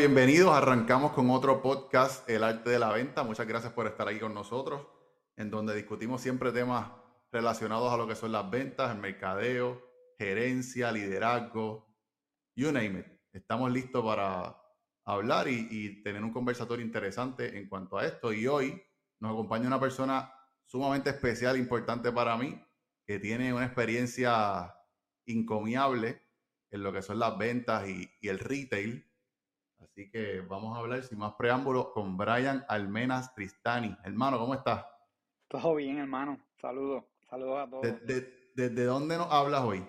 bienvenidos. Arrancamos con otro podcast, El Arte de la Venta. Muchas gracias por estar aquí con nosotros, en donde discutimos siempre temas relacionados a lo que son las ventas, el mercadeo, gerencia, liderazgo, you name it. Estamos listos para hablar y, tener un conversatorio interesante en cuanto a esto. Y hoy nos acompaña una persona sumamente especial, importante para mí, que tiene una experiencia encomiable en lo que son las ventas y el retail. Así que vamos a hablar sin más preámbulos con Brian Almenas Tristani. Hermano, ¿cómo estás? Todo bien, hermano. Saludos. Saludos a todos. ¿Desde, desde dónde nos hablas hoy?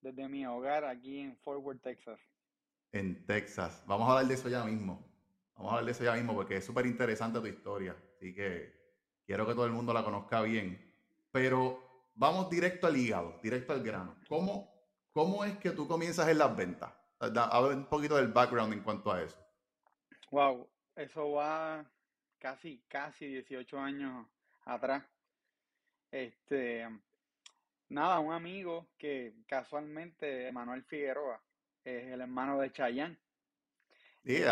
Desde mi hogar aquí en Fort Worth, Texas. En Texas. Vamos a hablar de eso ya mismo. Vamos a hablar de eso ya mismo porque es súper interesante tu historia. Así que quiero que todo el mundo la conozca bien. Pero vamos directo al hígado, directo al grano. ¿Cómo, cómo es que tú comienzas en las ventas? Habla un poquito del background en cuanto a eso. Wow, eso va casi, casi 18 años atrás. Este, nada, un amigo que casualmente, Manuel Figueroa, es el hermano de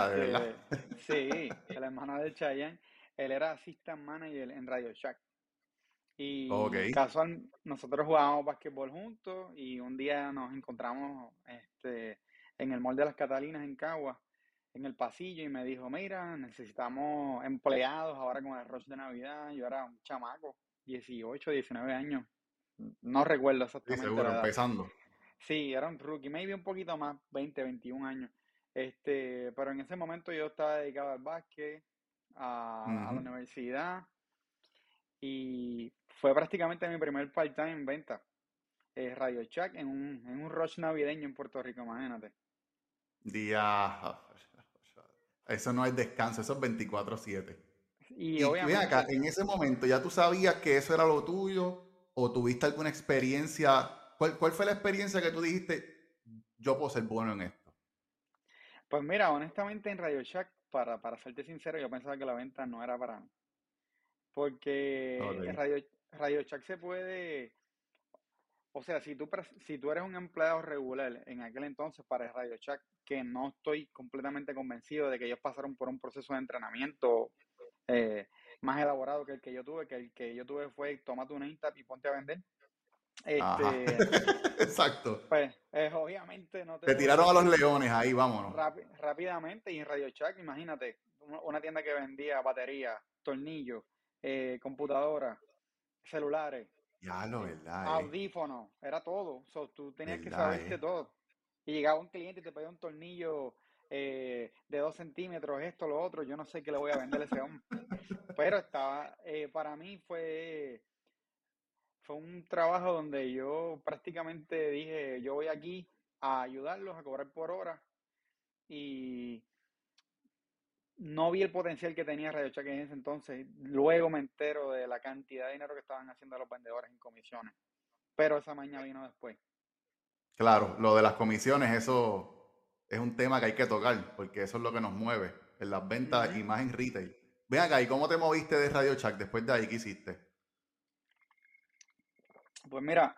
de verdad. Este, sí, el hermano de Chayanne. Él era assistant manager en Radio Shack. Y Ok. casual, nosotros jugábamos basquetbol juntos y un día nos encontramos este, en el Mall de las Catalinas en Cagua, en el pasillo, y me dijo, mira, necesitamos empleados ahora con el rush de Navidad. Yo era un chamaco, 18, 19 años. No recuerdo Sí, exactamente seguro, la edad. empezando. Sí, era un rookie, maybe un poquito más, 20, 21 años. Este, pero en ese momento yo estaba dedicado al básquet, a, a la universidad, y fue prácticamente mi primer part-time en venta. eh, Radio Shack en un, en un rush navideño en Puerto Rico, imagínate. Día. Eso no es descanso, eso es 24-7. Y Y ven acá, obviamente, en ese momento, ¿ya tú sabías que eso era lo tuyo? ¿O tuviste alguna experiencia? ¿Cuál, cuál fue la experiencia que tú dijiste, yo puedo ser bueno en esto? pues mira, honestamente en Radio Shack, para, para serte sincero, yo pensaba que la venta no era para mí. Porque en Ok. Radio, Radio Shack se puede, o sea, si tú, si tú eres un empleado regular en aquel entonces para Radio Shack, que no estoy completamente convencido de que ellos pasaron por un proceso de entrenamiento eh, más elaborado que el que yo tuve, que el que yo tuve fue tómate una Intap y ponte a vender. Este, Exacto. pues eh, obviamente no te Te tiraron a los leones ahí, vámonos. rápi- rápidamente y en Radio Shack, imagínate, una una tienda que vendía baterías, tornillos, eh, computadoras, celulares, Ya lo, ¿verdad? eh? audífonos, era todo. So, tú tenías que ¿Verdad, saberte eh? todo. Y llegaba un cliente y te pedía un tornillo eh, de dos centímetros, esto, lo otro. Yo no sé qué le voy a vender a ese hombre. Pero estaba, eh, para mí fue, fue un trabajo donde yo prácticamente dije, yo voy aquí a ayudarlos a cobrar por hora y no vi el potencial que tenía Radio Shack en ese entonces. Luego me entero de la cantidad de dinero que estaban haciendo los vendedores en comisiones. Pero esa mañana vino después. Claro, lo de las comisiones, eso es un tema que hay que tocar, porque eso es lo que nos mueve en las ventas y más en retail. Ven acá, ¿y cómo te moviste de Radio Shack después de ahí? ¿Qué hiciste? Pues mira,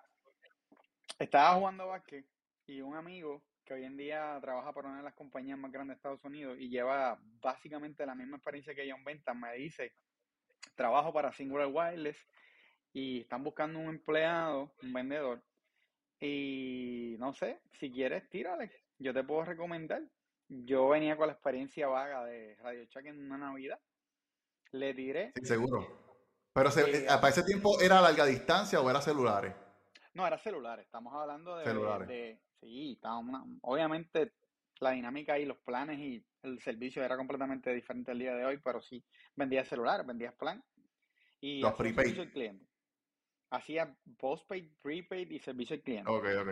estaba jugando básquet y un amigo que hoy en día trabaja para una de las compañías más grandes de Estados Unidos y lleva básicamente la misma experiencia que yo en ventas, me dice, trabajo para Singular Wireless y están buscando un empleado, un vendedor, y no sé, si quieres, tírale, yo te puedo recomendar. Yo venía con la experiencia vaga de Radio Shack en una Navidad, le tiré, Sí, seguro. Pero se- eh, ¿para ese tiempo era a larga distancia o era celulares? No, era celular. Estamos hablando de, Celulares. de sí, estaba una- obviamente la dinámica y los planes y el servicio era completamente diferente el día de hoy, pero sí, vendías celular, vendías plan y Los servicio al cliente. Hacía postpaid, prepaid y servicio al cliente. Ok, ok.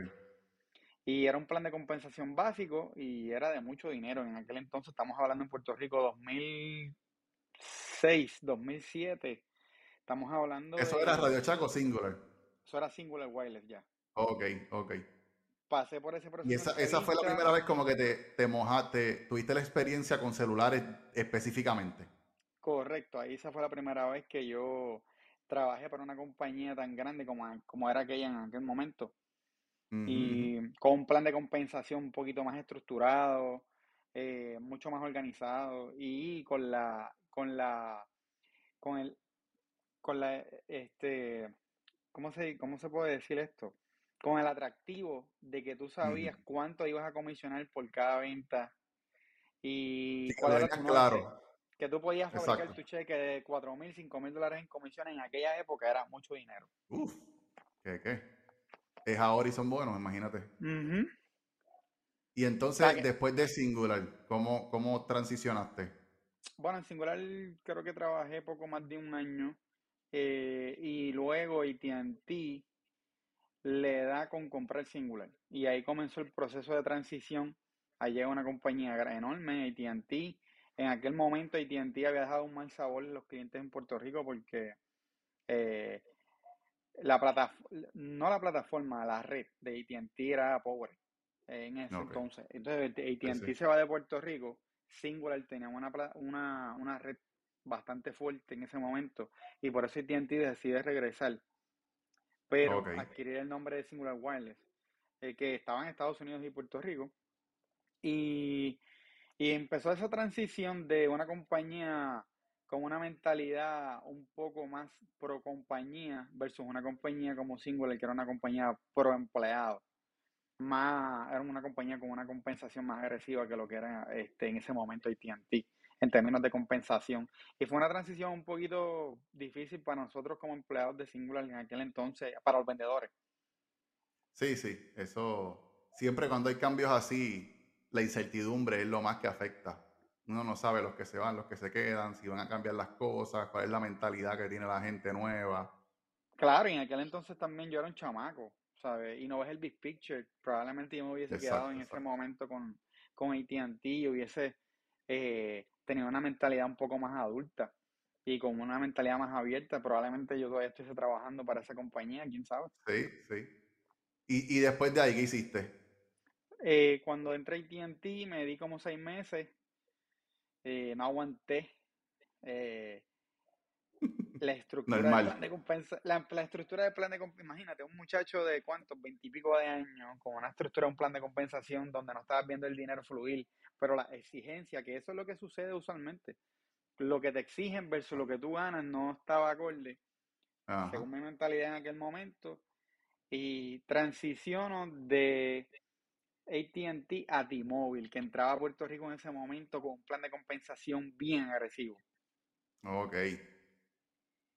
Y era un plan de compensación básico y era de mucho dinero. En aquel entonces, estamos hablando en Puerto Rico 2006, 2007. Estamos hablando ¿Eso era. Radio Shack o Singular? Eso era Singular Wireless ya. Ok, ok. Pasé por ese Y proceso de esa, esa fue la primera vez como que te, te mojaste, tuviste la experiencia con celulares específicamente. Correcto, ahí esa fue la primera vez que yo trabajé para una compañía tan grande como, como era aquella en aquel momento y con un plan de compensación un poquito más estructurado, eh, mucho más organizado y con la, con la, con el, con la, este, ¿cómo se, cómo se puede decir esto? Con el atractivo de que tú sabías cuánto ibas a comisionar por cada venta y cuál era tu claro. Que tú podías fabricar tu cheque de 4 mil, 5 mil dólares en comisión en aquella época era mucho dinero. Uf, ¿qué, qué? Es ahora y son buenos, imagínate. Y entonces, después de Singular, ¿cómo, ¿cómo transicionaste? Bueno, en Singular creo que trabajé poco más de un año. Eh, y luego AT&T le da con comprar Singular. Y ahí comenzó el proceso de transición. Ahí llega una compañía enorme, AT&T. En aquel momento AT&T había dejado un mal sabor a los clientes en Puerto Rico porque eh, la plataforma, no la plataforma, la red de AT&T era pobre en ese entonces. Entonces AT&T se va de Puerto Rico, Singular tenía una, una, una red bastante fuerte en ese momento y por eso AT&T decide regresar, pero adquirir el nombre de Singular Wireless, el que estaba en Estados Unidos y Puerto Rico y, y empezó esa transición de una compañía con una mentalidad un poco más pro compañía versus una compañía como Singular, que era una compañía pro empleado. Más, era una compañía con una compensación más agresiva que lo que era este, en ese momento AT&T en términos de compensación. Y fue una transición un poquito difícil para nosotros como empleados de Singular en aquel entonces, para los vendedores. Sí, sí, eso siempre cuando hay cambios así, la incertidumbre es lo más que afecta uno no sabe los que se van, los que se quedan, si van a cambiar las cosas, cuál es la mentalidad que tiene la gente nueva. Claro, y en aquel entonces también yo era un chamaco, ¿sabes? Y no ves el big picture. Probablemente yo me hubiese quedado en ese momento con, con ATT y hubiese eh, tenido una mentalidad un poco más adulta y con una mentalidad más abierta. Probablemente yo todavía estuviese trabajando para esa compañía, quién sabe. Sí, sí. ¿Y, y después de ahí qué hiciste? Eh, cuando entré a ATT me di como seis meses eh, no aguanté eh, la estructura del plan de compensa la, estructura del plan de imagínate un muchacho de cuántos veintipico de años con una estructura un plan de compensación donde no estabas viendo el dinero fluir pero la exigencia que eso es lo que sucede usualmente lo que te exigen versus lo que tú ganas no estaba acorde según mi mentalidad en aquel momento y transiciono de ATT a T-Mobile, que entraba a Puerto Rico en ese momento con un plan de compensación bien agresivo. Ok.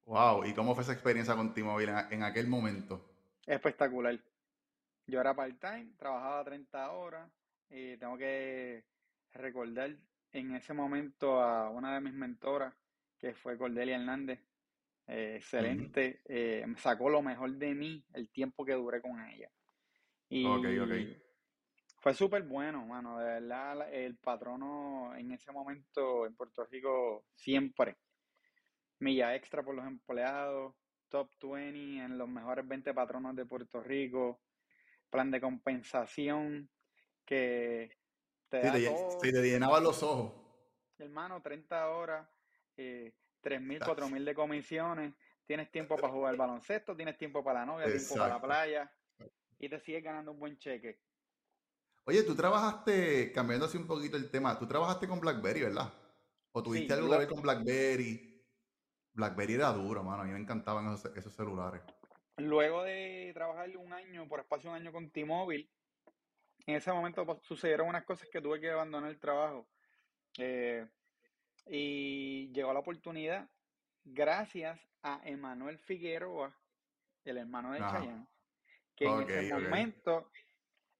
Wow, ¿y cómo fue esa experiencia con T-Mobile en, aquel momento? Espectacular. Yo era part-time, trabajaba 30 horas y tengo que recordar en ese momento a una de mis mentoras, que fue Cordelia Hernández. Eh, excelente, eh, sacó lo mejor de mí el tiempo que duré con ella. Y, ok, ok fue súper bueno, mano. De verdad, el patrono en ese momento en Puerto Rico siempre. Milla extra por los empleados, top 20 en los mejores 20 patronos de Puerto Rico, plan de compensación que te da te, te llenaba los ojos. Hermano, 30 horas, eh, 3 mil, 4 mil de comisiones, tienes tiempo para jugar baloncesto, tienes tiempo para la novia, tiempo para la playa y te sigues ganando un buen cheque. Oye, tú trabajaste, cambiando así un poquito el tema, tú trabajaste con BlackBerry, ¿verdad? ¿O tuviste algo que ver con BlackBerry? BlackBerry era duro, mano. A mí me encantaban esos, celulares. Luego de trabajar un año, por espacio de un año con T-Mobile, en ese momento pues, sucedieron unas cosas que tuve que abandonar el trabajo. Eh, y llegó la oportunidad, gracias a Emanuel Figueroa, el hermano de Chayanne, que en ese momento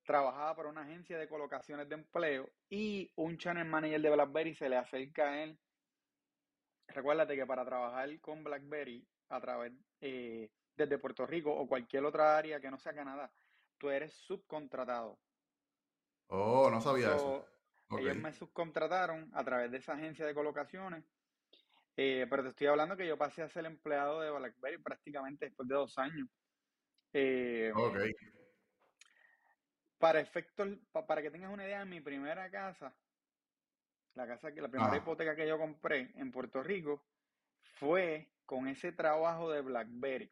trabajaba para una agencia de colocaciones de empleo y un channel manager de BlackBerry se le acerca a él. Recuérdate que para trabajar con BlackBerry a través eh, desde Puerto Rico o cualquier otra área que no sea Canadá, tú eres subcontratado. Oh, no sabía eso. Ellos me subcontrataron a través de esa agencia de colocaciones. Eh, pero te estoy hablando que yo pasé a ser empleado de BlackBerry prácticamente después de dos años. Eh, para efectos, para que tengas una idea, en mi primera casa, la casa que la primera hipoteca que yo compré en Puerto Rico fue con ese trabajo de BlackBerry.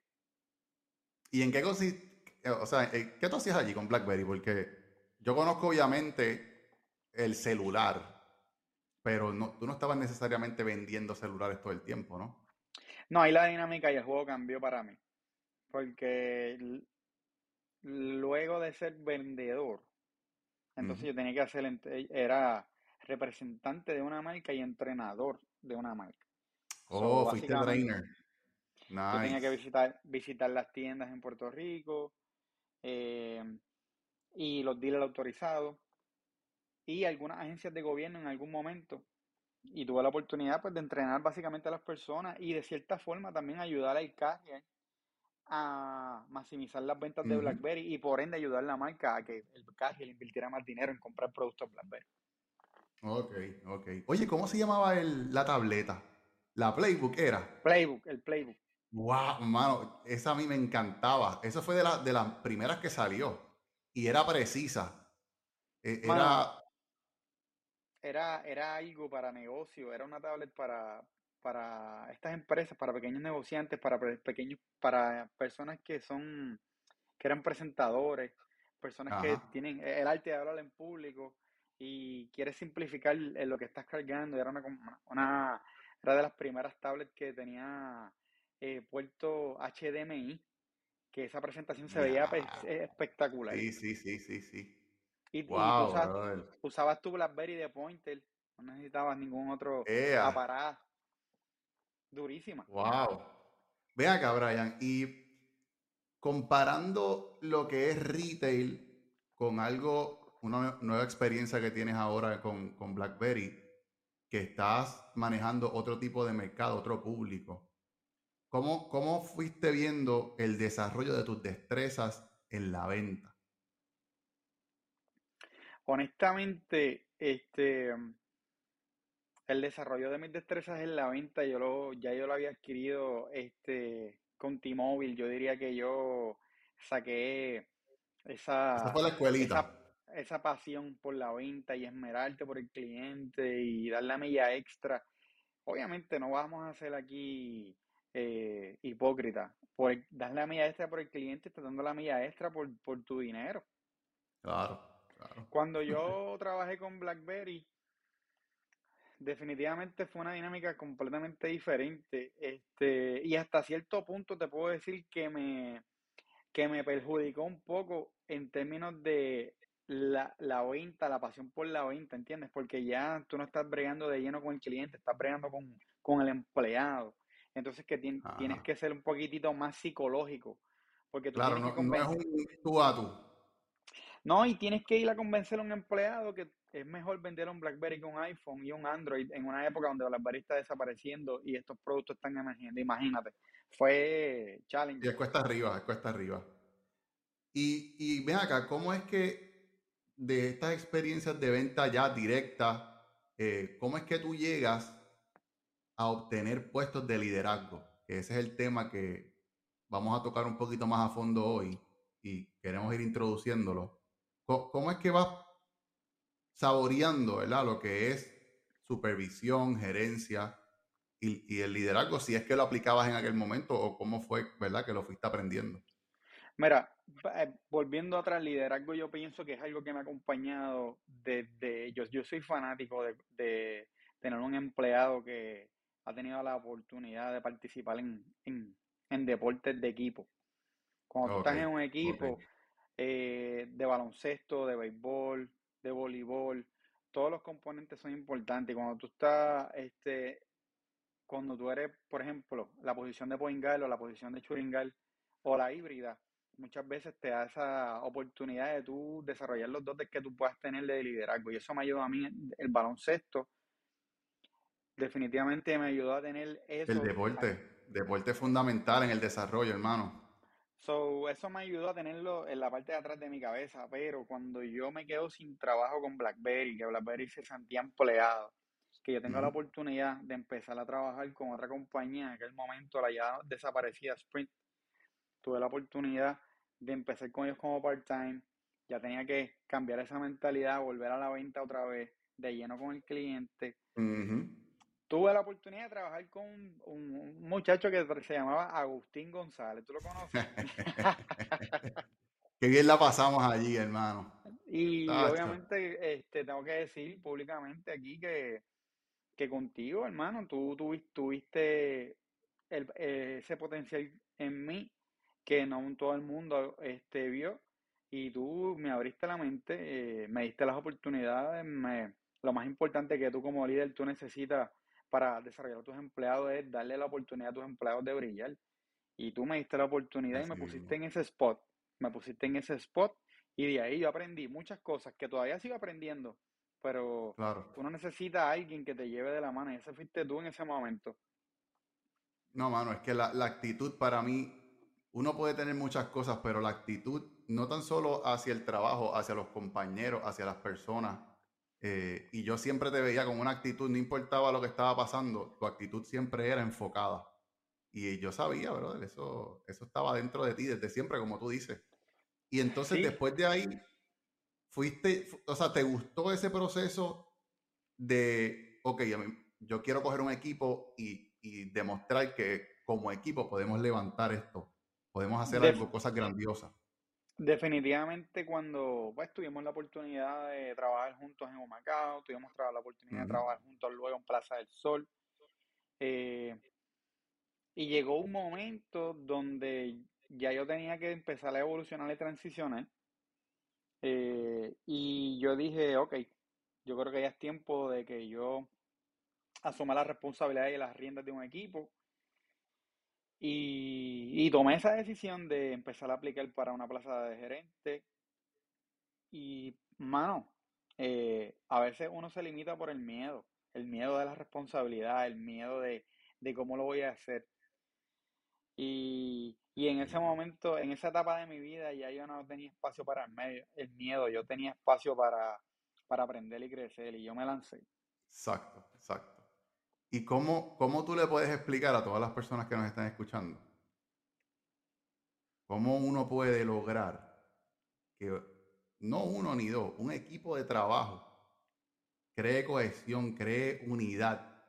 ¿Y en qué consiste? O sea, ¿qué tú hacías allí con BlackBerry? Porque yo conozco obviamente el celular, pero no, tú no estabas necesariamente vendiendo celulares todo el tiempo, ¿no? No, ahí la dinámica y el juego cambió para mí. Porque luego de ser vendedor, entonces yo tenía que hacer, era representante de una marca y entrenador de una marca. Oh, fuiste trainer. Yo tenía que visitar, visitar las tiendas en Puerto Rico eh, y los dealers autorizados y algunas agencias de gobierno en algún momento. Y tuve la oportunidad pues, de entrenar básicamente a las personas y de cierta forma también ayudar al carrier a maximizar las ventas de BlackBerry y por ende ayudar a la marca a que el carrier invirtiera más dinero en comprar productos BlackBerry. Ok, ok. Oye, ¿cómo se llamaba el, la tableta? ¿La Playbook era? Playbook, el Playbook. Wow, mano, esa a mí me encantaba. Eso fue de, la, de las primeras que salió. Y era precisa. E, era, era, era algo para negocio, era una tablet para, para estas empresas, para pequeños negociantes, para pequeños, para personas que son, que eran presentadores, personas que tienen el arte de hablar en público y quieres simplificar lo que estás cargando. Era una, una era de las primeras tablets que tenía eh, puerto HDMI, que esa presentación se veía espectacular. Sí, sí, sí, sí, sí. Y, usabas, tu BlackBerry de Pointer, no necesitabas ningún otro aparato. Durísima. Wow. Ve acá, Brian, y comparando lo que es retail con algo, una nueva experiencia que tienes ahora con, con BlackBerry, que estás manejando otro tipo de mercado, otro público. ¿Cómo, ¿Cómo fuiste viendo el desarrollo de tus destrezas en la venta? Honestamente, este, el desarrollo de mis destrezas en la venta, yo lo, ya yo lo había adquirido este, con T-Mobile. Yo diría que yo saqué esa, esa, pasión por la venta y esmerarte por el cliente y dar la milla extra. Obviamente no vamos a hacer aquí eh, hipócrita. Por dar la milla extra por el cliente, estás dando la milla extra por, por tu dinero. Claro. Cuando yo trabajé con BlackBerry, definitivamente fue una dinámica completamente diferente. Este, y hasta cierto punto te puedo decir que me, que me perjudicó un poco en términos de la, la venta, la pasión por la venta, ¿entiendes? Porque ya tú no estás bregando de lleno con el cliente, estás bregando con, el empleado. Entonces que tienes que ser un poquitito más psicológico. Porque tú claro, no, no, es un tú a tú. No, y tienes que ir a convencer a un empleado que es mejor vender un BlackBerry con un iPhone y un Android en una época donde BlackBerry está desapareciendo y estos productos están emergiendo. Imagínate, fue challenge. Y es cuesta arriba, es cuesta arriba. Y, y ven acá, ¿cómo es que de estas experiencias de venta ya directa, eh, cómo es que tú llegas a obtener puestos de liderazgo? ese es el tema que vamos a tocar un poquito más a fondo hoy y queremos ir introduciéndolo. ¿Cómo es que vas saboreando ¿verdad? lo que es supervisión, gerencia y, el liderazgo, si es que lo aplicabas en aquel momento o cómo fue ¿verdad? que lo fuiste aprendiendo? Mira, eh, volviendo atrás, liderazgo yo pienso que es algo que me ha acompañado desde, yo, yo soy fanático de, tener un empleado que ha tenido la oportunidad de participar en, deportes de equipo. Cuando tú estás en un equipo, eh, de baloncesto, de béisbol, de voleibol, todos los componentes son importantes. Cuando tú estás, este, cuando tú eres, por ejemplo, la posición de point o la posición de churingal o la híbrida, muchas veces te da esa oportunidad de tú desarrollar los dotes que tú puedas tener de liderazgo. Y eso me ayudó a mí, el baloncesto, definitivamente me ayudó a tener eso. El deporte, deporte fundamental en el desarrollo, hermano. So, eso me ayudó a tenerlo en la parte de atrás de mi cabeza, pero cuando yo me quedo sin trabajo con BlackBerry, que BlackBerry se sentía empleado, que yo tengo la oportunidad de empezar a trabajar con otra compañía, en aquel momento la ya desaparecida Sprint, tuve la oportunidad de empezar con ellos como part-time, ya tenía que cambiar esa mentalidad, volver a la venta otra vez, de lleno con el cliente tuve la oportunidad de trabajar con un, muchacho que se llamaba Agustín González. ¿Tú lo conoces? Qué bien la pasamos allí, hermano. Y obviamente este, tengo que decir públicamente aquí que que contigo, hermano, tú, tuviste eh, ese potencial en mí que no todo el mundo este, vio y tú me abriste la mente, eh, me diste las oportunidades, lo más importante que tú como líder tú necesitas para desarrollar a tus empleados es darle la oportunidad a tus empleados de brillar. Y tú me diste la oportunidad y me pusiste en ese spot, me pusiste en ese spot y de ahí yo aprendí muchas cosas que todavía sigo aprendiendo, pero claro. uno necesita a alguien que te lleve de la mano y ese fuiste tú en ese momento. No, mano, es que la, la actitud para mí, uno puede tener muchas cosas, pero la actitud no tan solo hacia el trabajo, hacia los compañeros, hacia las personas. Eh, y yo siempre te veía con una actitud, no importaba lo que estaba pasando, tu actitud siempre era enfocada. Y yo sabía, brother, eso, eso estaba dentro de ti desde siempre, como tú dices. Y entonces después de ahí, fuiste, o sea, ¿te gustó ese proceso de, ok, yo quiero coger un equipo y, y demostrar que como equipo podemos levantar esto, podemos hacer algo, cosas grandiosas? Definitivamente cuando pues, tuvimos la oportunidad de trabajar juntos en Humacao, tuvimos la oportunidad de trabajar juntos luego en Plaza del Sol, eh, y llegó un momento donde ya yo tenía que empezar a evolucionar y transicionar, eh, y yo dije, ok, yo creo que ya es tiempo de que yo asuma la responsabilidad y las riendas de un equipo y, tomé esa decisión de empezar a aplicar para una plaza de gerente. Y, mano, eh, a veces uno se limita por el miedo, el miedo de la responsabilidad, el miedo de, cómo lo voy a hacer. Y, en ese momento, en esa etapa de mi vida, ya yo no tenía espacio para el, medio, el miedo, yo tenía espacio para, para aprender y crecer y yo me lancé. Exacto, exacto. ¿Y cómo, cómo tú le puedes explicar a todas las personas que nos están escuchando? ¿Cómo uno puede lograr que no uno ni dos, un equipo de trabajo cree cohesión, cree unidad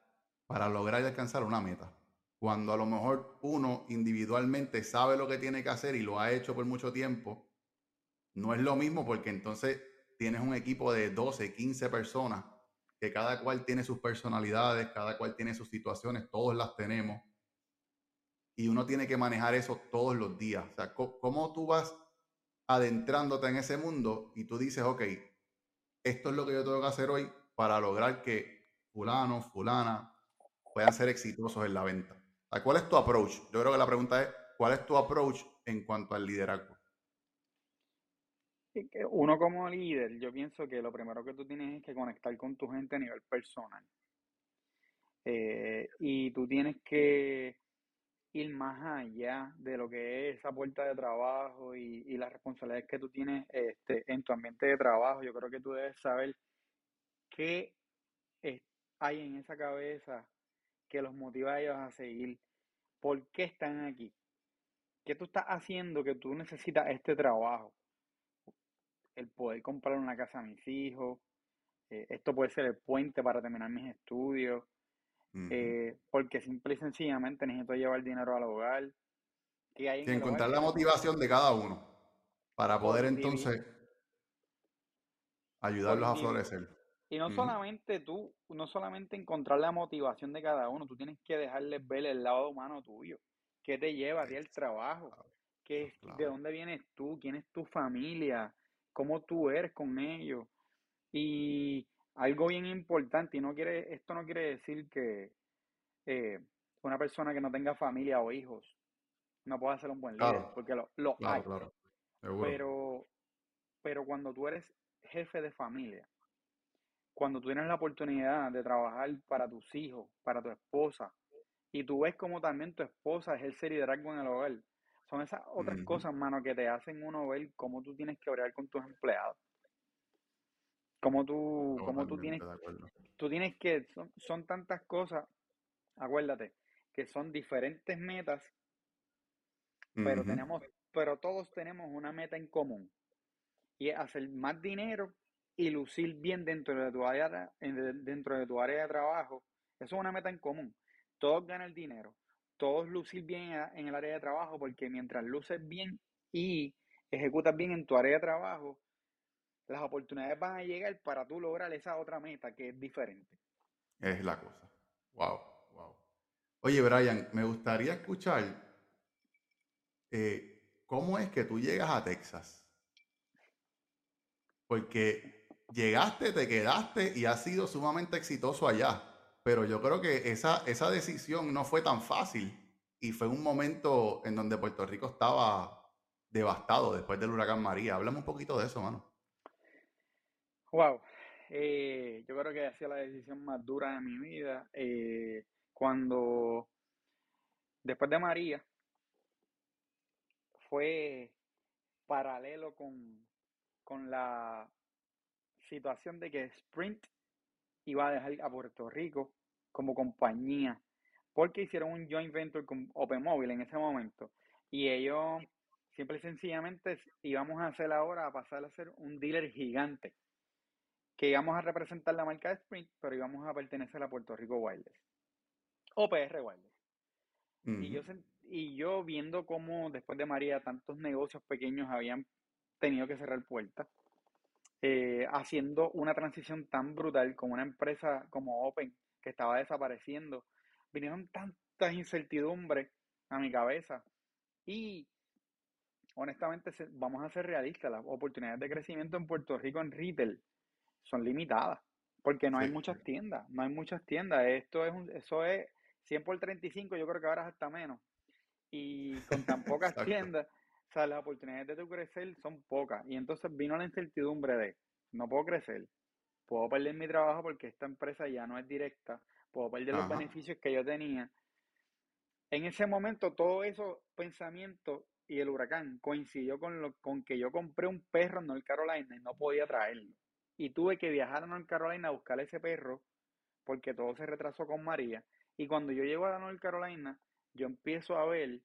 para lograr alcanzar una meta? Cuando a lo mejor uno individualmente sabe lo que tiene que hacer y lo ha hecho por mucho tiempo, no es lo mismo porque entonces tienes un equipo de 12, 15 personas que cada cual tiene sus personalidades, cada cual tiene sus situaciones, todos las tenemos. Y uno tiene que manejar eso todos los días. O sea, ¿cómo tú vas adentrándote en ese mundo y tú dices, ok, esto es lo que yo tengo que hacer hoy para lograr que fulano, fulana puedan ser exitosos en la venta? ¿Cuál es tu approach? Yo creo que la pregunta es, ¿cuál es tu approach en cuanto al liderazgo? Uno como líder, yo pienso que lo primero que tú tienes es que conectar con tu gente a nivel personal. Eh, y tú tienes que ir más allá de lo que es esa puerta de trabajo y, y las responsabilidades que tú tienes este, en tu ambiente de trabajo. Yo creo que tú debes saber qué hay en esa cabeza que los motiva a ellos a seguir. ¿Por qué están aquí? ¿Qué tú estás haciendo que tú necesitas este trabajo? El poder comprar una casa a mis hijos. Eh, esto puede ser el puente para terminar mis estudios. Eh, porque simple y sencillamente necesito llevar dinero al hogar. Que hay encontrar la motivación de cada uno para poder entonces ayudarlos a florecer. Y no solamente tú, no solamente encontrar la motivación de cada uno, tú tienes que dejarles ver el lado humano tuyo. ¿Qué te lleva a ti al trabajo? ¿Qué, ¿De dónde vienes tú? ¿Quién es tu familia? Cómo tú eres con ellos. Y algo bien importante, y no quiere, esto no quiere decir que eh, una persona que no tenga familia o hijos no pueda ser un buen líder, porque lo, lo hay. Pero, pero cuando tú eres jefe de familia, cuando tú tienes la oportunidad de trabajar para tus hijos, para tu esposa, y tú ves como también tu esposa ejerce liderazgo en el hogar, son esas otras cosas, mano, que te hacen uno ver cómo tú tienes que orar con tus empleados. Cómo tú, cómo tú tienes, tú tienes que, son, son tantas cosas, acuérdate, que son diferentes metas, pero tenemos, pero todos tenemos una meta en común. Y es hacer más dinero y lucir bien dentro de tu área, dentro de tu área de trabajo. Eso es una meta en común. Todos ganan dinero todos lucir bien en el área de trabajo, porque mientras luces bien y ejecutas bien en tu área de trabajo, las oportunidades van a llegar para tú lograr esa otra meta que es diferente. Es la cosa. Wow, wow. Oye, Brian, me gustaría escuchar eh, cómo es que tú llegas a Texas. Porque llegaste, te quedaste y has sido sumamente exitoso allá. Pero yo creo que esa, esa decisión no fue tan fácil y fue un momento en donde Puerto Rico estaba devastado después del huracán María. Háblame un poquito de eso, mano. Wow. Eh, yo creo que ha sido la decisión más dura de mi vida. Eh, cuando, después de María, fue paralelo con, con la situación de que Sprint iba a dejar a Puerto Rico como compañía, porque hicieron un joint venture con Open Mobile en ese momento. Y ellos, simple y sencillamente, íbamos a hacer ahora, a pasar a ser un dealer gigante, que íbamos a representar la marca de Sprint, pero íbamos a pertenecer a Puerto Rico Wireless, o PR Wireless. y, yo, y yo viendo cómo después de María tantos negocios pequeños habían tenido que cerrar puertas, eh, haciendo una transición tan brutal con una empresa como Open que estaba desapareciendo. Vinieron tantas incertidumbres a mi cabeza y honestamente vamos a ser realistas, las oportunidades de crecimiento en Puerto Rico en retail son limitadas porque no hay muchas tiendas, no hay muchas tiendas. Esto es un, eso es 100 por 35, yo creo que ahora es hasta menos. Y con tan pocas tiendas, o sea, las oportunidades de tu crecer son pocas. Y entonces vino la incertidumbre de, no puedo crecer, puedo perder mi trabajo porque esta empresa ya no es directa, puedo perder los beneficios que yo tenía. En ese momento, todo esos pensamientos y el huracán coincidió con, lo, con que yo compré un perro en North Carolina y no podía traerlo. Y tuve que viajar a North Carolina a buscar ese perro porque todo se retrasó con María. Y cuando yo llego a North Carolina, yo empiezo a ver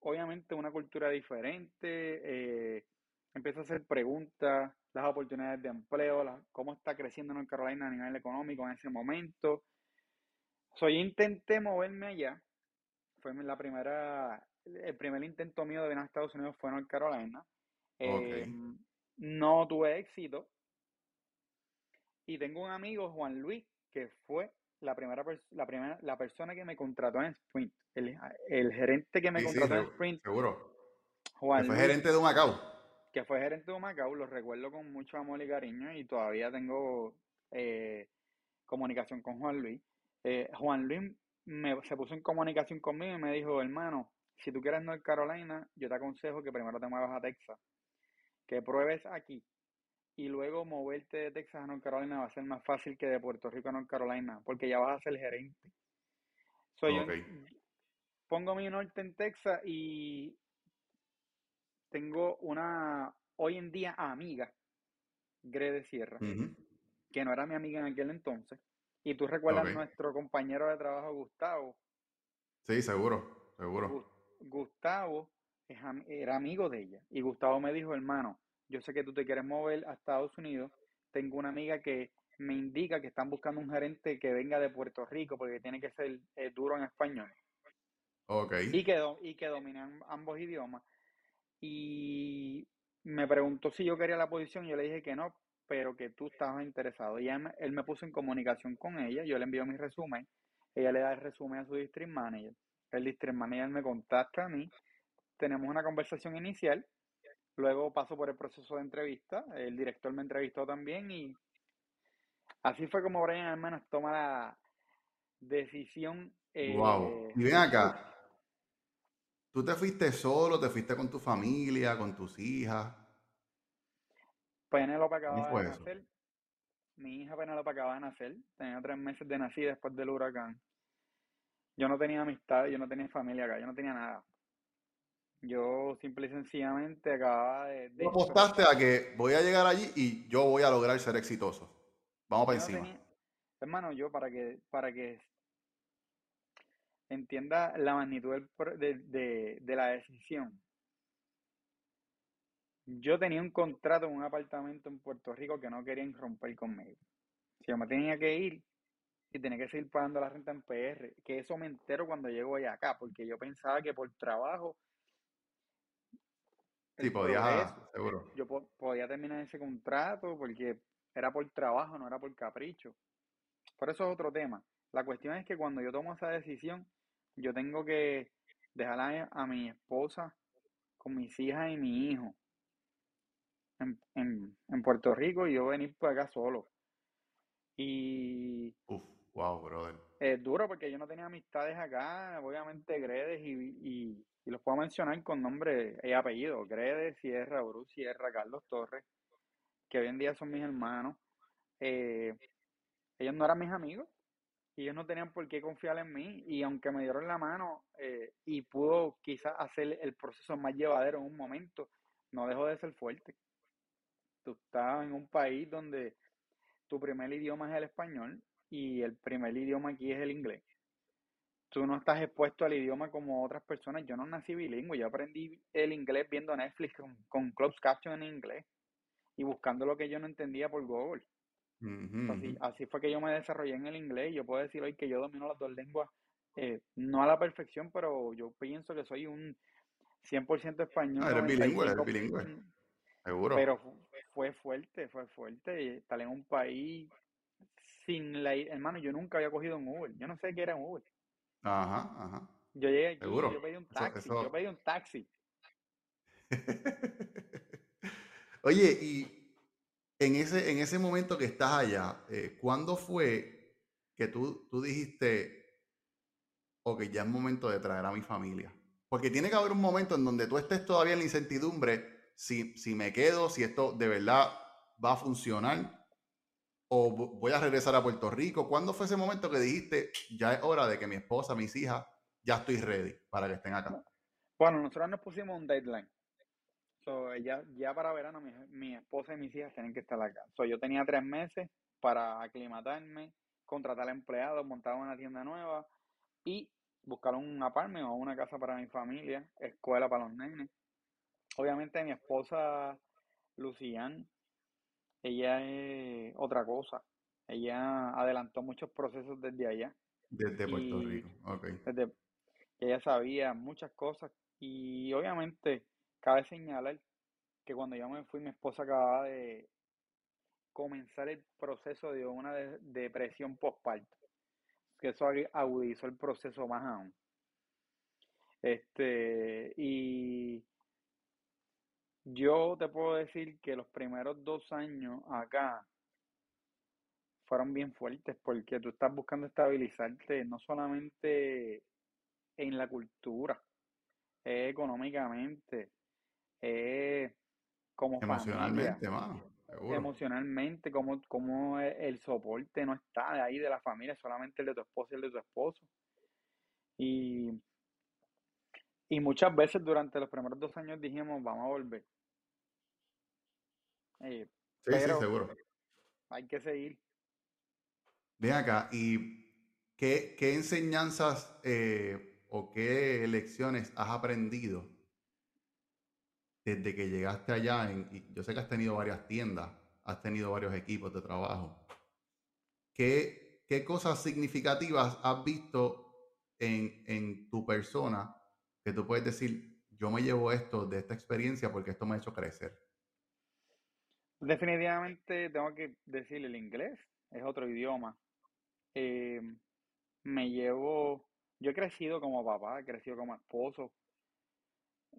obviamente una cultura diferente, eh, empiezo a hacer preguntas, las oportunidades de empleo, cómo está creciendo North Carolina a nivel económico en ese momento. So, yo intenté moverme allá, fue la primera, el primer intento mío de venir a Estados Unidos fue en North Carolina. Em, no tuve éxito. Y tengo un amigo, Juan Luis, que fue la primera, la primera la persona que me contrató en Sprint, el, el gerente que me contrató en Sprint. Seguro. Juan fue gerente de un Macao. Que fue gerente de Macao, lo recuerdo con mucho amor y cariño y todavía tengo eh, comunicación con Juan Luis. Eh, Juan Luis me, se puso en comunicación conmigo y me dijo, hermano, si tú quieres North Carolina, yo te aconsejo que primero te muevas a Texas, que pruebes aquí, y luego moverte de Texas a North Carolina va a ser más fácil que de Puerto Rico a North Carolina, porque ya vas a ser gerente. Soy yo pongo mi norte en Texas y tengo una hoy en día amiga, Grede Sierra, que no era mi amiga en aquel entonces. Y tú recuerdas nuestro compañero de trabajo, Gustavo. Sí, seguro, seguro. Gustavo era amigo de ella. Y Gustavo me dijo, hermano, yo sé que tú te quieres mover a Estados Unidos, tengo una amiga que me indica que están buscando un gerente que venga de Puerto Rico porque tiene que ser eh, duro en español. Okay. Y que, y que dominan ambos idiomas. Y me preguntó si yo quería la posición y yo le dije que no, pero que tú estabas interesado. Y él, él me puso en comunicación con ella, yo le envío mi resumen, ella le da el resumen a su district manager. El district manager me contacta a mí, tenemos una conversación inicial Luego paso por el proceso de entrevista, el director me entrevistó también y así fue como Brian Hermanos toma la decisión. wow. Eh, y ven acá, ¿tú te fuiste solo, te fuiste con tu familia, con tus hijas? Penélope acababa de nacer. Mi hija Penélope acababa de nacer. Tenía tres meses de nacida después del huracán. Yo no tenía amistad, yo no tenía familia acá, yo no tenía nada. Yo simple y sencillamente acababa de... de apostaste a que voy a llegar allí y yo voy a lograr ser exitoso. Vamos para encima. hermano, yo para que, para que entienda la magnitud de, de, la decisión. Yo tenía un contrato en un apartamento en Puerto Rico que no querían romper conmigo. Si yo me tenía que ir y tenía que seguir pagando la renta en PR, que eso me entero cuando llego allá acá, porque yo pensaba que por trabajo Sí, podías, seguro. Yo podía terminar ese contrato porque era por trabajo, no era por capricho. Por eso es otro tema. La cuestión es que cuando yo tomo esa decisión, yo tengo que dejar a, a mi esposa con mis hijas y mi hijo en, en, en Puerto Rico y yo venir por acá solo. Y Uf, wow, brother. es duro porque yo no tenía amistades acá, obviamente Gredes y, y, y los puedo mencionar con nombre y apellido, Gredes, Sierra, Bruce Sierra, Carlos Torres, que hoy en día son mis hermanos. Eh, ellos no eran mis amigos y ellos no tenían por qué confiar en mí y aunque me dieron la mano eh, y pudo quizás hacer el proceso más llevadero en un momento, no dejó de ser fuerte. Tú estás en un país donde tu primer idioma es el español y el primer idioma aquí es el inglés. Tú no estás expuesto al idioma como otras personas. Yo no nací bilingüe, yo aprendí el inglés viendo Netflix con, con closed caption en inglés y buscando lo que yo no entendía por Google. Así, así fue que yo me desarrollé en el inglés. Yo puedo decir hoy que yo domino las dos lenguas, eh, no a la perfección, pero yo pienso que soy un 100% español, Ah, eres bilingüe, eres 95%. bilingüe, seguro. Pero fu- fue fuerte, fue fuerte. Estar en un país sin la... Hermano, yo nunca había cogido un Uber. Yo no sé qué era un Uber. Ajá, ajá. Yo llegué aquí Seguro. yo pedí un Eso, taxi. Yo pedí un taxi. Oye, y en ese, en ese momento que estás allá, eh, ¿cuándo fue que tú, tú dijiste, ok, ya es momento de traer a mi familia? Porque tiene que haber un momento en donde tú estés todavía en la incertidumbre si, si me quedo, si esto de verdad va a funcionar o vo- voy a regresar a Puerto Rico. ¿Cuándo fue ese momento que dijiste, ya es hora de que mi esposa, mis hijas, ya estoy ready para que estén acá? Bueno, nosotros nos pusimos un deadline. So, ya, ya para verano mi, mi esposa y mis hijas tienen que estar acá. So, yo tenía tres meses para aclimatarme, contratar empleados, montar una tienda nueva y buscar un apartment o una casa para mi familia, escuela para los nenes. Obviamente mi esposa Lucian, ella es otra cosa. Ella adelantó muchos procesos desde allá. Desde Puerto Rico. Ok. desde ella sabía muchas cosas y obviamente cabe señalar que cuando yo me fui mi esposa acababa de comenzar el proceso de una de- depresión postparto que eso agu- agudizó el proceso más aún. Este y yo te puedo decir que los primeros dos años acá fueron bien fuertes porque tú estás buscando estabilizarte no solamente en la cultura, económicamente, como familia, Emocionalmente, mano. Seguro. emocionalmente, como, como e- el soporte no está de ahí de la familia, solamente el de tu esposo y el de tu esposo. Y, y muchas veces durante los primeros dos años dijimos, vamos a volver. Eh, Sí, sí, seguro. hay que seguir. Ven acá, ¿y qué, qué enseñanzas eh, o qué lecciones has aprendido desde que llegaste allá? En, yo sé que has tenido varias tiendas, has tenido varios equipos de trabajo. ¿Qué, qué cosas significativas has visto en, en tu persona que tú puedes decir, yo me llevo esto de esta experiencia porque esto me ha hecho crecer? Definitivamente tengo que decir el inglés, es otro idioma. Eh, me llevo, yo he crecido como papá, he crecido como esposo.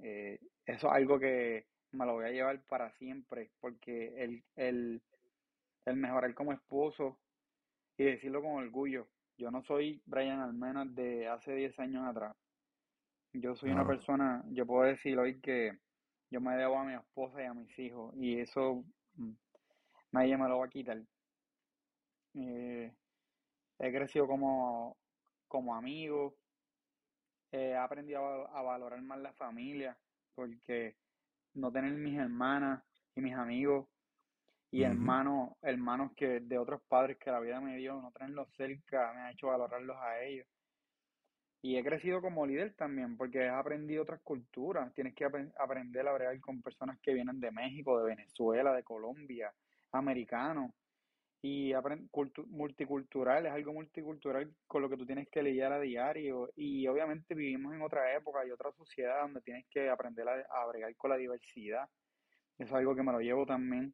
Eh, eso es algo que me lo voy a llevar para siempre, porque el, el, el mejorar como esposo y decirlo con orgullo. Yo no soy Brian Almenas de hace 10 años atrás. Yo soy una persona, yo puedo decir hoy que yo me debo a mi esposa y a mis hijos, y eso mm, nadie me lo va a quitar. Eh, he crecido como, como amigo, he aprendido a, val- a valorar más la familia, porque no tener mis hermanas y mis amigos y hermanos, hermanos que de otros padres que la vida me dio, no tenerlos cerca, me ha hecho valorarlos a ellos. Y he crecido como líder también, porque he aprendido otras culturas. Tienes que apren- aprender a bregar con personas que vienen de México, de Venezuela, de Colombia, americanos. Y multicultural, es algo multicultural con lo que tú tienes que lidiar a diario. Y obviamente vivimos en otra época y otra sociedad donde tienes que aprender a, a bregar con la diversidad. Eso es algo que me lo llevo también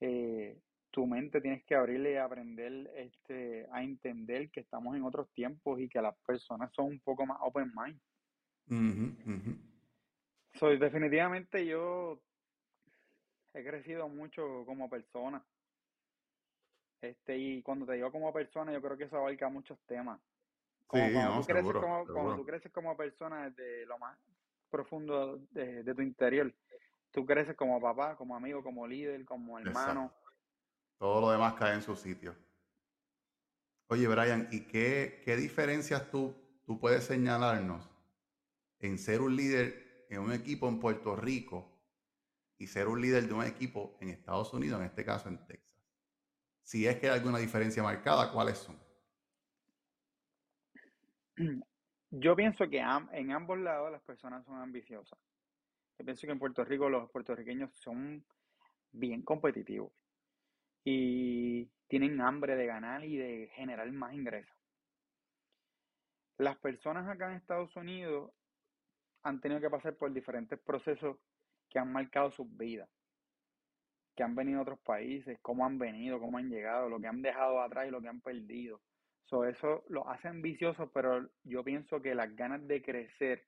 eh, tu mente tienes que abrirle y aprender este, a entender que estamos en otros tiempos y que las personas son un poco más open mind. Soy definitivamente yo he crecido mucho como persona. Este, y cuando te digo como persona, yo creo que eso abarca muchos temas. sí, cuando, tú creces como, cuando tú creces como persona desde lo más profundo de, tu interior, tú creces como papá, como amigo, como líder, como hermano. Todo lo demás cae en su sitio. Oye, Brian, ¿y qué, qué diferencias tú, tú puedes señalarnos en ser un líder en un equipo en Puerto Rico y ser un líder de un equipo en Estados Unidos, en este caso en Texas? Si es que hay alguna diferencia marcada, ¿cuáles son? Yo pienso que en ambos lados las personas son ambiciosas. Yo pienso que en Puerto Rico los puertorriqueños son bien competitivos y tienen hambre de ganar y de generar más ingresos. Las personas acá en Estados Unidos han tenido que pasar por diferentes procesos que han marcado sus vidas, que han venido a otros países, cómo han venido, cómo han llegado, lo que han dejado atrás y lo que han perdido. eso lo hace ambiciosos, pero yo pienso que las ganas de crecer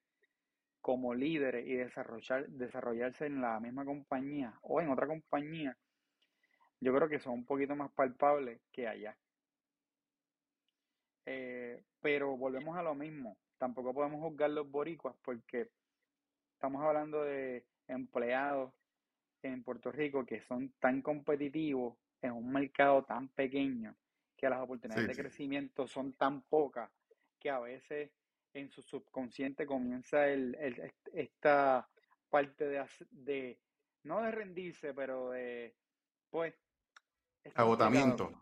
como líderes y desarrollar, desarrollarse en la misma compañía o en otra compañía, yo creo que son un poquito más palpables que allá. Eh, pero volvemos a lo mismo. Tampoco podemos juzgar los boricuas porque estamos hablando de empleados en Puerto Rico que son tan competitivos en un mercado tan pequeño que las oportunidades de crecimiento son tan pocas que a veces en su subconsciente comienza el, esta parte de, de, no de rendirse, pero de, pues, agotamiento.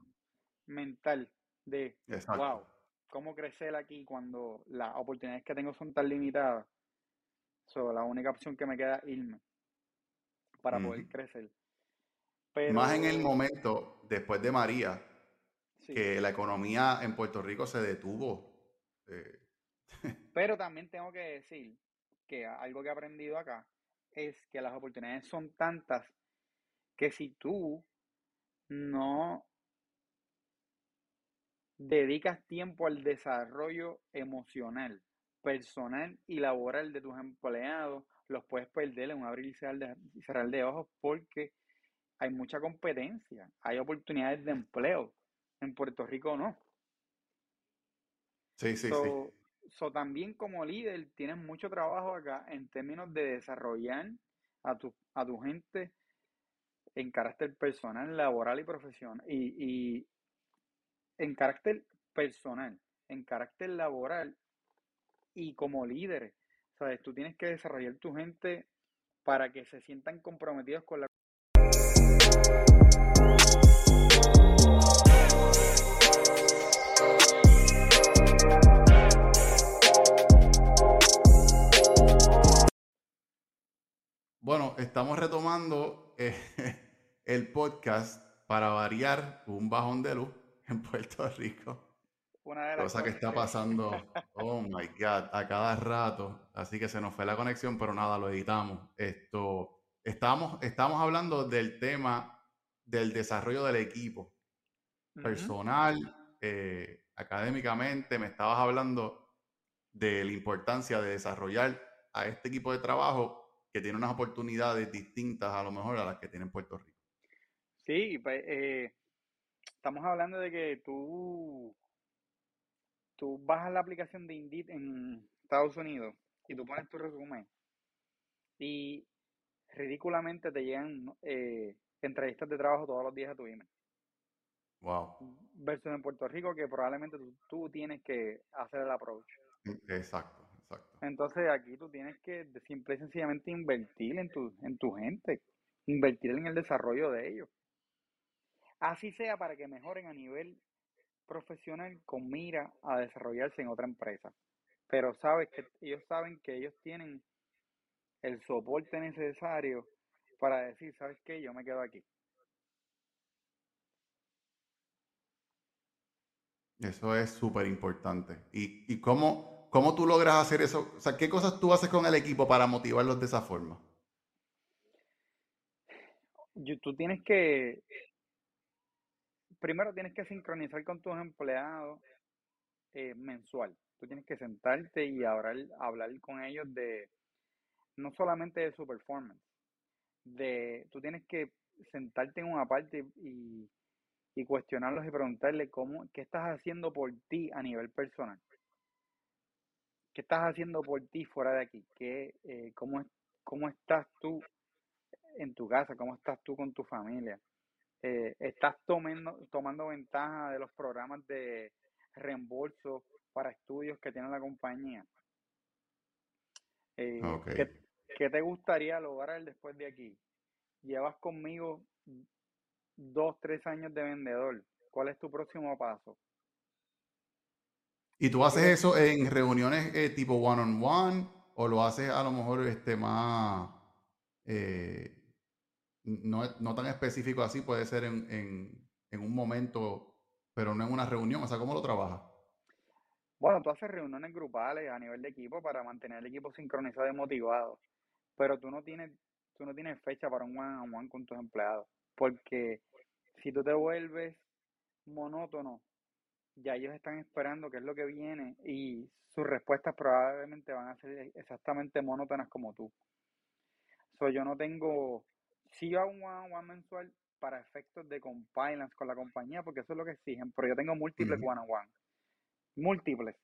mental de, wow, ¿cómo crecer aquí cuando las oportunidades que tengo son tan limitadas? So, la única opción que me queda es irme para poder crecer. Más en el momento, después de María, que la economía en Puerto Rico se detuvo. Eh, Pero también tengo que decir que algo que he aprendido acá es que las oportunidades son tantas que si tú no dedicas tiempo al desarrollo emocional, personal y laboral de tus empleados, los puedes perder en un abrir y cerrar de, ojos porque hay mucha competencia, hay oportunidades de empleo. En Puerto Rico no. Sí, sí, sí. So también como líder tienes mucho trabajo acá en términos de desarrollar a tu, a tu gente en carácter personal, laboral y profesional. Y, en carácter personal, en carácter laboral y como líderes. ¿Sabes? Tú tienes que desarrollar tu gente para que se sientan comprometidos con la Bueno, estamos retomando eh, el podcast para variar un bajón de luz en Puerto Rico. Una cosa que está pasando, oh my God, a cada rato. Así que se nos fue la conexión, pero nada, lo editamos. Esto, estamos, estamos hablando del tema del desarrollo del equipo. Personal, eh, académicamente, me estabas hablando de la importancia de desarrollar a este equipo de trabajo que tiene unas oportunidades distintas a lo mejor a las que tiene Puerto Rico. Sí, pues, eh, estamos hablando de que tú, tú bajas la aplicación de Indeed en Estados Unidos y tú pones tu resumen y ridículamente te llegan eh, entrevistas de trabajo todos los días a tu email. Wow. Versus en Puerto Rico que probablemente tú, tú tienes que hacer el approach. Exacto. Entonces aquí tú tienes que simple y sencillamente invertir en tu, en tu gente, invertir en el desarrollo de ellos. Así sea para que mejoren a nivel profesional con mira a desarrollarse en otra empresa. Pero sabes que ellos saben que ellos tienen el soporte necesario para decir, ¿sabes qué? Yo me quedo aquí. Eso es súper importante. ¿Y, ¿Y cómo, ¿Cómo tú logras hacer eso? O sea, ¿qué cosas tú haces con el equipo para motivarlos de esa forma? tú tienes que primero tienes que sincronizar con tus empleados eh, mensual. Tú tienes que sentarte y hablar, hablar con ellos de, no solamente de su performance, de, tú tienes que sentarte en una parte y, y cuestionarlos y preguntarle cómo, qué estás haciendo por ti a nivel personal. ¿Qué estás haciendo por ti fuera de aquí? ¿Qué, eh, cómo, ¿Cómo estás tú en tu casa? ¿Cómo estás tú con tu familia? Eh, ¿Estás tomando, tomando ventaja de los programas de reembolso para estudios que tiene la compañía? Eh, ¿qué, ¿Qué te gustaría lograr después de aquí? Llevas conmigo dos, tres años de vendedor. ¿Cuál es tu próximo paso? ¿Y tú haces eso en reuniones eh, tipo one-on-one o lo haces a lo mejor este, más, eh, no, no, tan específico así, puede ser en, en, un momento, pero no en una reunión? O sea, ¿cómo lo trabajas? Bueno, tú haces reuniones grupales a nivel de equipo para mantener el equipo sincronizado y motivado, pero tú no tienes, tú no tienes fecha para un one-on-one -on -one con tus empleados, porque si tú te vuelves monótono, ya ellos están esperando qué es lo que viene y sus respuestas probablemente van a ser exactamente monótonas como tú. So, yo no tengo, sí hago un one-on-one mensual para efectos de compliance con la compañía, porque eso es lo que exigen, pero yo tengo múltiples one-on-one, múltiples.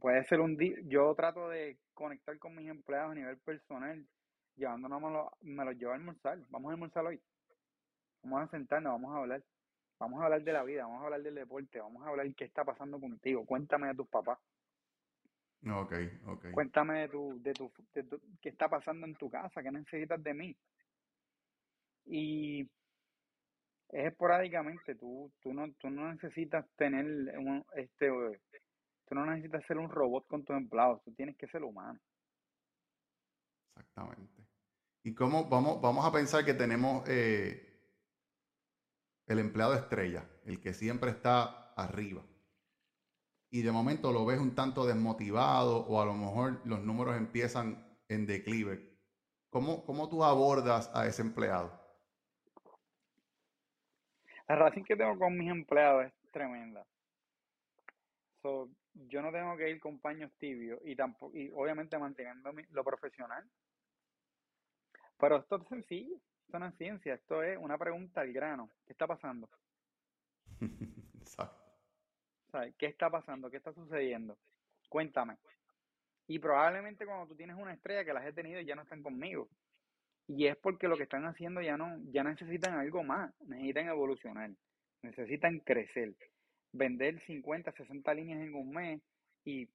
Puede ser un día, yo trato de conectar con mis empleados a nivel personal, llevándonos, me lo, me lo llevo a almorzar, vamos a almorzar hoy, vamos a sentarnos, vamos a hablar. Vamos a hablar de la vida, vamos a hablar del deporte, vamos a hablar qué está pasando contigo. Cuéntame de tus papás. Ok, ok. Cuéntame de tu, de tu, de tu, qué está pasando en tu casa, qué necesitas de mí. Y es esporádicamente, tú, tú no, tú no necesitas tener un, este, tú no necesitas ser un robot con tus empleados, tú tienes que ser humano. Exactamente. ¿Y cómo vamos, vamos a pensar que tenemos eh, el empleado estrella, el que siempre está arriba. Y de momento lo ves un tanto desmotivado o a lo mejor los números empiezan en declive. ¿Cómo, cómo tú abordas a ese empleado? La relación que tengo con mis empleados es tremenda. yo no tengo que ir con paños tibios y tampoco, y obviamente manteniendo lo profesional. Pero esto es sencillo. Esto no es ciencia, esto es una pregunta al grano. ¿Qué está pasando? Exacto. ¿Qué está pasando? ¿Qué está sucediendo? Cuéntame. Y probablemente cuando tú tienes una estrella que las he tenido ya no están conmigo. Y es porque lo que están haciendo ya no, ya necesitan algo más, necesitan evolucionar, necesitan crecer, vender 50, 60 líneas en un mes y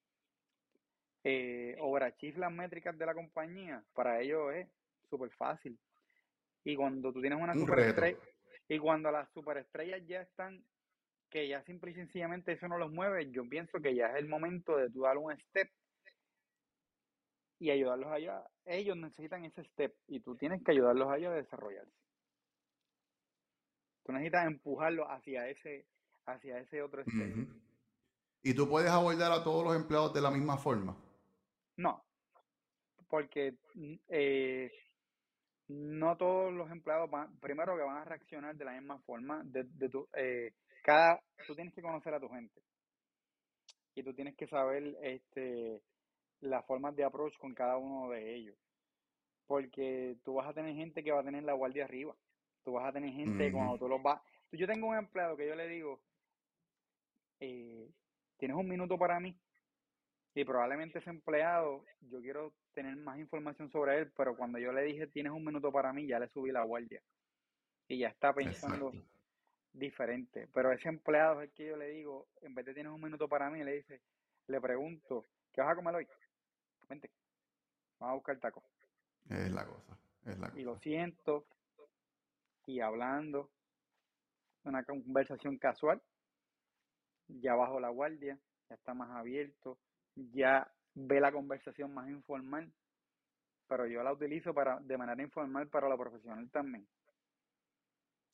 eh, las métricas de la compañía, para ellos es súper fácil. Y cuando tú tienes una superestrella, y cuando las superestrellas ya están, que ya simple y sencillamente eso no los mueve, yo pienso que ya es el momento de tú dar un step y ayudarlos allá. Ellos necesitan ese step y tú tienes que ayudarlos a ellos a desarrollarse. Tú necesitas empujarlos hacia ese, hacia ese otro step. ¿Y tú puedes abordar a todos los empleados de la misma forma? No, porque mm, eh, no todos los empleados van, primero que van a reaccionar de la misma forma, de, de tu, eh, cada, tú tienes que conocer a tu gente y tú tienes que saber este las formas de approach con cada uno de ellos, porque tú vas a tener gente que va a tener la guardia arriba, tú vas a tener gente cuando tú los vas, yo tengo un empleado que yo le digo, eh, tienes un minuto para mí, y probablemente ese empleado, yo quiero tener más información sobre él, pero cuando yo le dije tienes un minuto para mí, ya le subí la guardia. Y ya está pensando diferente. Pero ese empleado es el que yo le digo, en vez de tienes un minuto para mí, le dice, le pregunto, ¿qué vas a comer hoy? Vente, vamos a buscar taco. Es la cosa, es la cosa. Y lo siento, y hablando, una conversación casual, ya bajo la guardia, ya está más abierto, ya ve la conversación más informal, pero yo la utilizo para de manera informal para lo profesional también.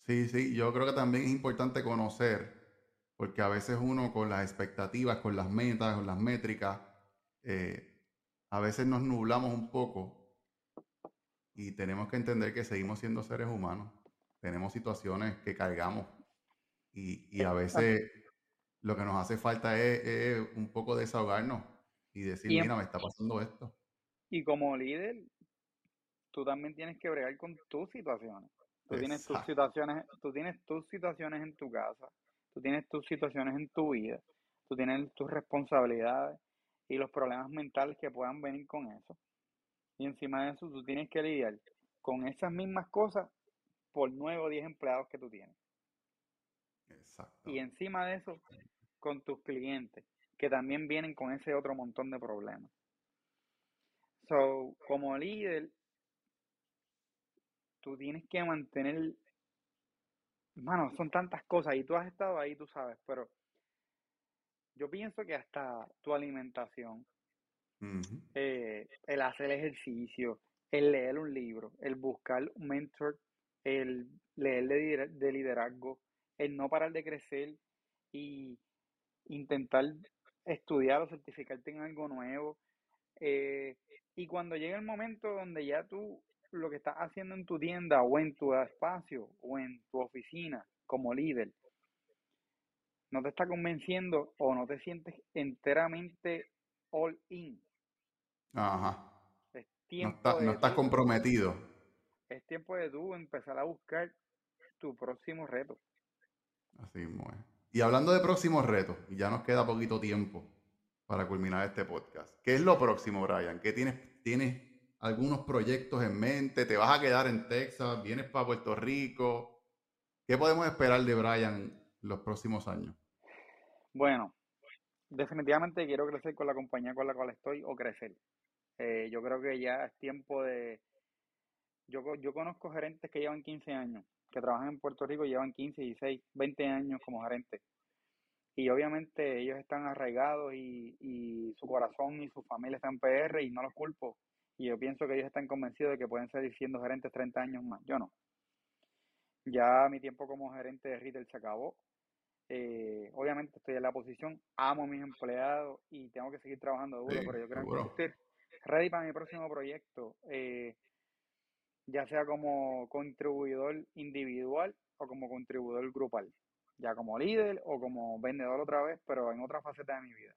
Sí, sí, yo creo que también es importante conocer, porque a veces uno con las expectativas, con las metas, con las métricas, eh, a veces nos nublamos un poco y tenemos que entender que seguimos siendo seres humanos. Tenemos situaciones que cargamos Y, y a veces lo que nos hace falta es, un poco desahogarnos y decir, mira, me está pasando esto. Y como líder, tú también tienes que bregar con tus situaciones. Tú tienes tus situaciones, tú tienes tus situaciones en tu casa, tú tienes tus situaciones en tu vida, tú tienes tus responsabilidades y los problemas mentales que puedan venir con eso. Y encima de eso, tú tienes que lidiar con esas mismas cosas por nueve o diez empleados que tú tienes. Exacto. Y encima de eso, con tus clientes, que también vienen con ese otro montón de problemas. So, como líder, tú tienes que mantener, mano, son tantas cosas y tú has estado ahí, tú sabes, pero yo pienso que hasta tu alimentación, eh, el hacer ejercicio, el leer un libro, el buscar un mentor, el leer de, liderazgo, el no parar de crecer y intentar estudiar o certificarte en algo nuevo. Eh, y cuando llega el momento donde ya tú lo que estás haciendo en tu tienda o en tu espacio o en tu oficina como líder no te está convenciendo o no te sientes enteramente all in. Ajá. no, estás comprometido. Es tiempo de tú empezar a buscar tu próximo reto. Así es. Y hablando de próximos retos, y ya nos queda poquito tiempo para culminar este podcast. ¿Qué es lo próximo, Brian? ¿Qué tienes, tienes algunos proyectos en mente? ¿Te vas a quedar en Texas? ¿Vienes para Puerto Rico? ¿Qué podemos esperar de Brian los próximos años? Bueno, definitivamente quiero crecer con la compañía con la cual estoy o crecer. Eh, yo creo que ya es tiempo de... Yo, yo conozco gerentes que llevan 15 años, que trabajan en Puerto Rico, llevan 15, 16, 20 años como gerentes. Y obviamente ellos están arraigados y, y su corazón y su familia están en PR y no los culpo. Y yo pienso que ellos están convencidos de que pueden seguir siendo gerentes 30 años más. Yo no. Ya mi tiempo como gerente de retail se acabó. Eh, obviamente estoy en la posición, amo a mis empleados y tengo que seguir trabajando duro, pero yo creo que estoy ready para mi próximo proyecto, eh, ya sea como contribuidor individual o como contribuidor grupal, ya como líder o como vendedor otra vez, pero en otra faceta de mi vida.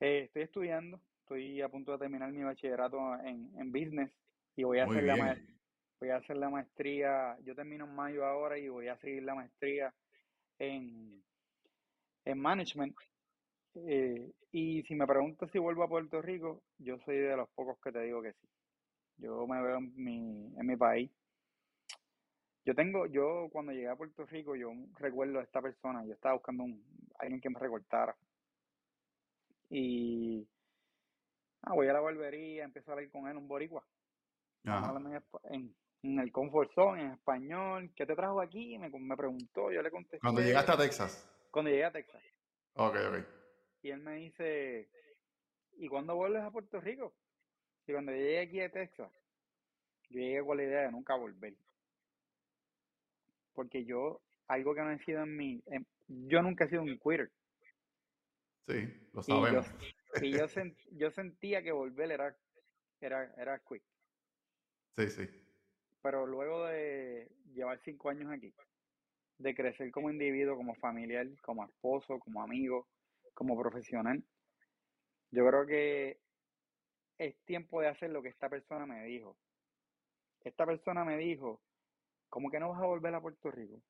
Eh, estoy estudiando, estoy a punto de terminar mi bachillerato en, en business y voy a hacer la maestría voy a hacer la maestría, yo termino en mayo ahora y voy a seguir la maestría en, en management. Eh, y si me preguntas si vuelvo a Puerto Rico, yo soy de los pocos que te digo que sí. Yo me veo en mi, en mi país. Yo tengo, yo cuando llegué a Puerto Rico, yo recuerdo a esta persona, yo estaba buscando un, alguien que me recortara. Y ah, voy a la barbería, empecé a ir con él, un boricua. en, en el comfort zone, en español. ¿Qué te trajo aquí? Me, me preguntó, yo le contesté. Cuando llegaste a Texas. Cuando llegué a Texas. Ok, ok. Y él me dice, ¿y cuándo vuelves a Puerto Rico? Y cuando llegué aquí a Texas, yo llegué con la idea de nunca volver. Porque yo, algo que no he sido en mí, yo nunca he sido un quitter. Sí, lo sabemos. Y yo, yo, sentía que volver era, era, era quick. Sí, sí pero luego de llevar cinco años aquí, de crecer como individuo, como familiar, como esposo, como amigo, como profesional, yo creo que es tiempo de hacer lo que esta persona me dijo. Esta persona me dijo, ¿cómo que no vas a volver a Puerto Rico?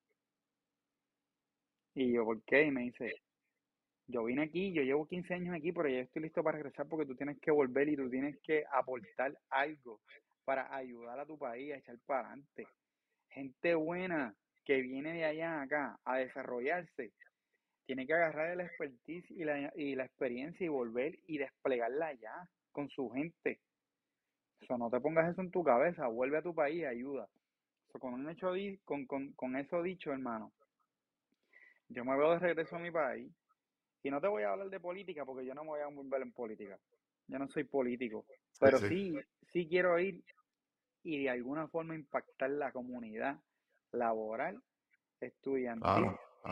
Y yo, ¿por qué? Y me dice, yo vine aquí, yo llevo 15 años aquí, pero ya estoy listo para regresar porque tú tienes que volver y tú tienes que aportar algo para ayudar a tu país a echar para adelante. Gente buena que viene de allá acá a desarrollarse, tiene que agarrar el expertise y la, y la experiencia y volver y desplegarla allá con su gente. Eso no te pongas eso en tu cabeza, vuelve a tu país ayuda. con, un hecho, con, con, eso dicho, hermano, yo me veo de regreso a mi país y no te voy a hablar de política porque yo no me voy a volver en política. Yo no soy político, pero sí, sí quiero ir y de alguna forma impactar la comunidad laboral, estudiantil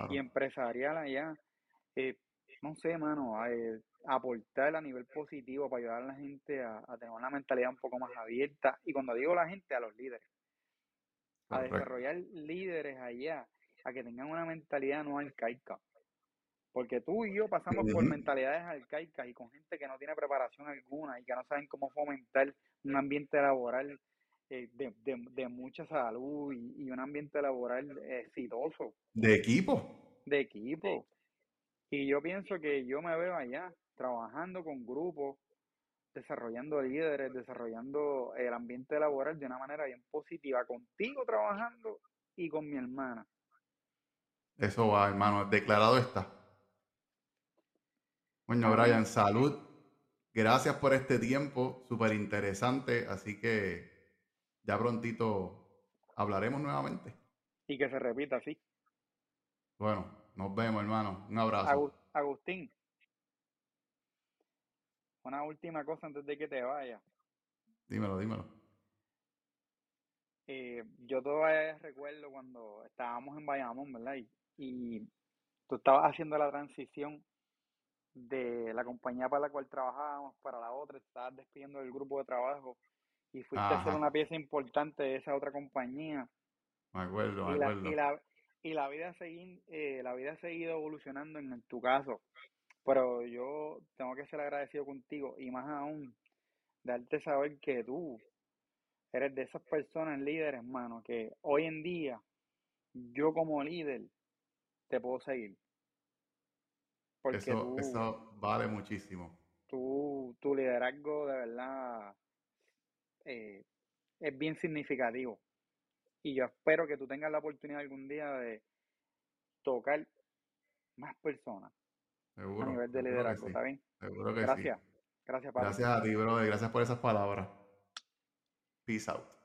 y empresarial allá. Eh, no sé, mano, eh, aportar a nivel positivo para ayudar a la gente a, tener una mentalidad un poco más abierta. Y cuando digo la gente, a los líderes. A desarrollar líderes allá a que tengan una mentalidad no arcaica. Porque tú y yo pasamos por mentalidades arcaicas y con gente que no tiene preparación alguna y que no saben cómo fomentar un ambiente laboral eh, de, de, mucha salud y, un ambiente laboral exitoso. De equipo. De equipo. Y yo pienso que yo me veo allá trabajando con grupos, desarrollando líderes, desarrollando el ambiente laboral de una manera bien positiva, contigo trabajando y con mi hermana. Eso va, hermano, declarado está. Bueno, Brian, salud. Gracias por este tiempo, súper interesante. Así que ya prontito hablaremos nuevamente. Y que se repita, sí. Bueno, nos vemos, hermano. Un abrazo. Agustín, una última cosa antes de que te vaya. Dímelo, dímelo. Eh, yo todavía recuerdo cuando estábamos en Bayamón, ¿verdad? y tú estabas haciendo la transición de la compañía para la cual trabajábamos para la otra, estabas despidiendo del grupo de trabajo y fuiste a ser una pieza importante de esa otra compañía. Me acuerdo, me acuerdo. y, la, y la vida, eh, la vida ha seguido evolucionando en, tu caso, pero yo tengo que ser agradecido contigo y más aún, darte saber que tú eres de esas personas líderes, hermano, que hoy en día yo como líder te puedo seguir eso, eso vale muchísimo. Tu, tu liderazgo de verdad eh, es bien significativo. Y yo espero que tú tengas la oportunidad algún día de tocar más personas seguro, a nivel de liderazgo, ¿está bien? Seguro que Gracias. Gracias, Gracias a ti, brother. Gracias por esas palabras. Peace out.